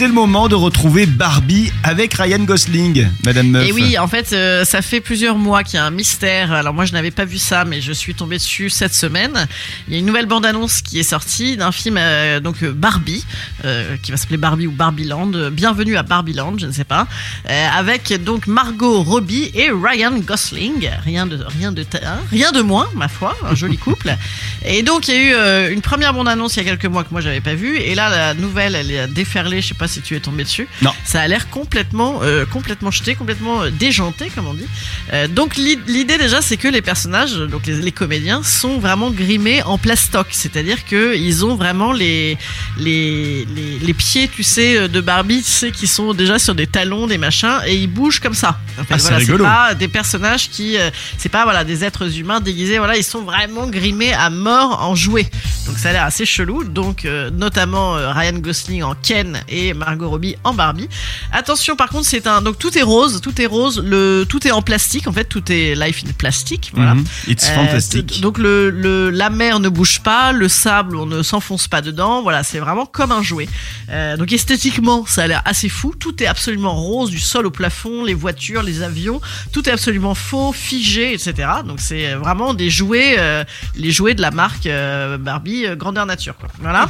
C'est le moment de retrouver Barbie avec Ryan Gosling, Madame Meuf. Et oui, en fait, euh, ça fait plusieurs mois qu'il y a un mystère. Alors moi, je n'avais pas vu ça, mais je suis tombée dessus cette semaine. Il y a une nouvelle bande-annonce qui est sortie d'un film, euh, donc euh, Barbie, euh, qui va s'appeler Barbie ou Barbieland. Bienvenue à Barbieland, je ne sais pas, avec donc Margot Robbie et Ryan Gosling. Rien de rien de hein, rien de moins, ma foi, un joli couple. Et donc il y a eu une première bande-annonce il y a quelques mois que moi j'avais pas vue, et là la nouvelle, elle est déferlée. Je sais pas si tu es tombé dessus. Non. Ça a l'air complètement, euh, complètement jeté, complètement euh, déjanté, comme on dit. Euh, donc l'i- l'idée déjà, c'est que les personnages, donc les, les comédiens, sont vraiment grimés en plastoc, c'est-à-dire que ils ont vraiment les, les les les pieds, tu sais, de Barbie, tu sais, qui sont déjà sur des talons, des machins, et ils bougent comme ça. En fait, Ah, c'est voilà, pas des personnages qui, euh, c'est pas voilà des êtres humains déguisés. Voilà, ils sont vraiment grimés à mort en jouets. Donc ça a l'air assez chelou. Donc euh, notamment euh, Ryan Gosling en Ken et Margot Robbie en Barbie. Attention, par contre, c'est un donc tout est rose, tout est rose, le tout est en plastique. En fait, tout est life in plastique. Voilà. Mhm. It's Euh, fantastic. donc le, le la mer ne bouge pas, le sable on ne s'enfonce pas dedans. Voilà, c'est vraiment comme un jouet. Euh, donc esthétiquement, ça a l'air assez fou. Tout est absolument rose, du sol au plafond, les voitures, les avions, tout est absolument faux, figé, etc. Donc c'est vraiment des jouets, euh, les jouets de la marque euh, Barbie euh, grandeur nature. Quoi. Voilà.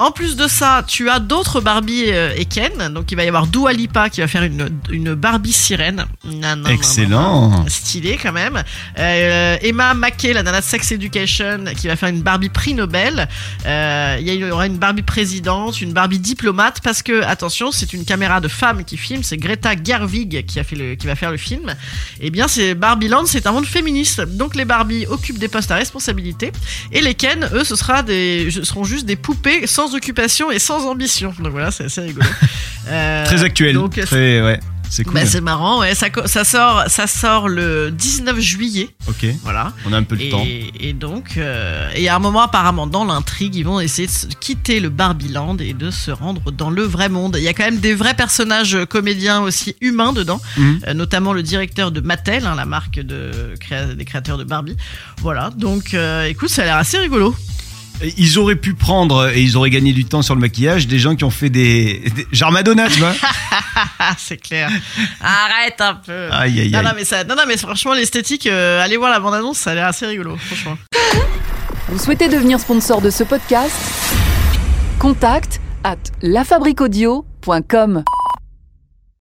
En plus de ça, tu as d'autres Barbie euh, et Ken. Donc il va y avoir Dua Lipa qui va faire une, une Barbie sirène. Excellent. Stylé quand même. Euh, Emma Mackey, la nana de Sex Education, qui va faire une Barbie prix Nobel. Euh, Il y aura une Barbie présidente, une Barbie diplomate, parce que attention, c'est une caméra de femme qui filme. C'est Greta Gerwig qui a fait le, qui va faire le film. Eh bien, c'est Barbieland, c'est un monde féministe. Donc les Barbie occupent des postes à responsabilité, et les Ken, eux, ce sera des, seront juste des poupées sans occupation et sans ambition. Donc voilà, c'est assez rigolo. Euh, Très actuel. donc, Très, ouais. C'est cool. bah, c'est marrant, ouais. Ça, ça sort, ça sort le 19 juillet, ok. voilà. On a un peu de temps. Et, donc, euh, et à un moment apparemment dans l'intrigue, ils vont essayer de quitter le Barbieland et de se rendre dans le vrai monde. Il y a quand même des vrais personnages euh, comédiens aussi humains dedans, Mhm. euh, notamment le directeur de Mattel, hein, la marque de créa- des créateurs de Barbie. Voilà. Donc, euh, écoute, ça a l'air assez rigolo. Ils auraient pu prendre, et ils auraient gagné du temps sur le maquillage, des gens qui ont fait des. des- genre Madonna, tu vois. C'est clair. Arrête un peu. Aïe, aïe, Non, aïe. non, mais ça, non, non, mais franchement, l'esthétique, euh, allez voir la bande-annonce, ça a l'air assez rigolo, franchement. Vous souhaitez devenir sponsor de ce podcast? Contact à lafabriquaudio.com.